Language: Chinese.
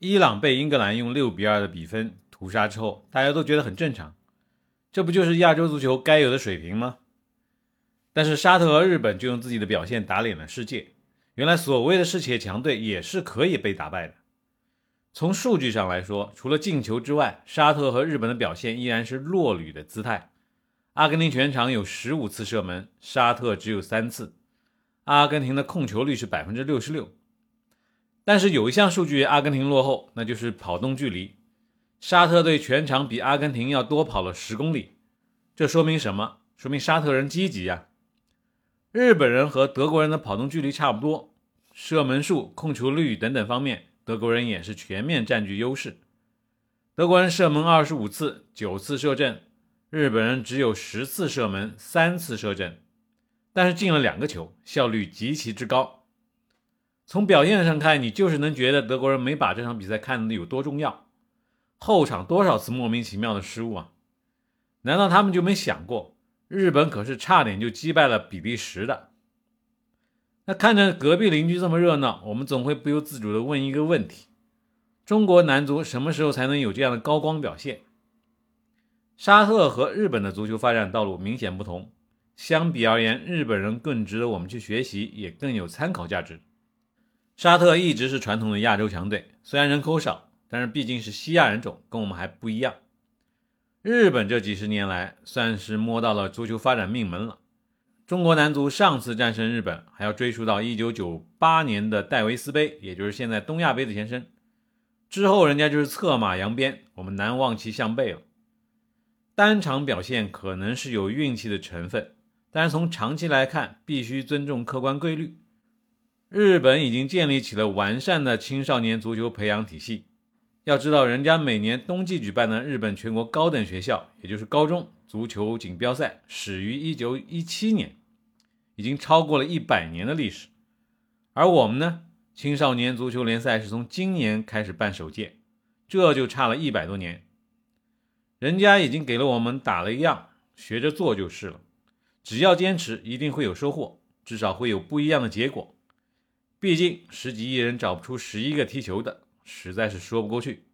伊朗被英格兰用六比二的比分屠杀之后，大家都觉得很正常，这不就是亚洲足球该有的水平吗？但是沙特和日本就用自己的表现打脸了世界。原来所谓的世界强队也是可以被打败的。从数据上来说，除了进球之外，沙特和日本的表现依然是弱旅的姿态。阿根廷全场有十五次射门，沙特只有三次。阿根廷的控球率是百分之六十六。但是有一项数据阿根廷落后，那就是跑动距离。沙特队全场比阿根廷要多跑了十公里，这说明什么？说明沙特人积极呀。日本人和德国人的跑动距离差不多，射门数、控球率等等方面，德国人也是全面占据优势。德国人射门二十五次，九次射正；日本人只有十次射门，三次射正，但是进了两个球，效率极其之高。从表现上看，你就是能觉得德国人没把这场比赛看得有多重要。后场多少次莫名其妙的失误啊？难道他们就没想过？日本可是差点就击败了比利时的。那看着隔壁邻居这么热闹，我们总会不由自主地问一个问题：中国男足什么时候才能有这样的高光表现？沙特和日本的足球发展道路明显不同，相比而言，日本人更值得我们去学习，也更有参考价值。沙特一直是传统的亚洲强队，虽然人口少，但是毕竟是西亚人种，跟我们还不一样。日本这几十年来算是摸到了足球发展命门了。中国男足上次战胜日本，还要追溯到1998年的戴维斯杯，也就是现在东亚杯的前身。之后人家就是策马扬鞭，我们难望其项背了。单场表现可能是有运气的成分，但是从长期来看，必须尊重客观规律。日本已经建立起了完善的青少年足球培养体系。要知道，人家每年冬季举办的日本全国高等学校，也就是高中足球锦标赛，始于一九一七年，已经超过了一百年的历史。而我们呢，青少年足球联赛是从今年开始办首届，这就差了一百多年。人家已经给了我们打了一样，学着做就是了。只要坚持，一定会有收获，至少会有不一样的结果。毕竟十几亿人找不出十一个踢球的。实在是说不过去。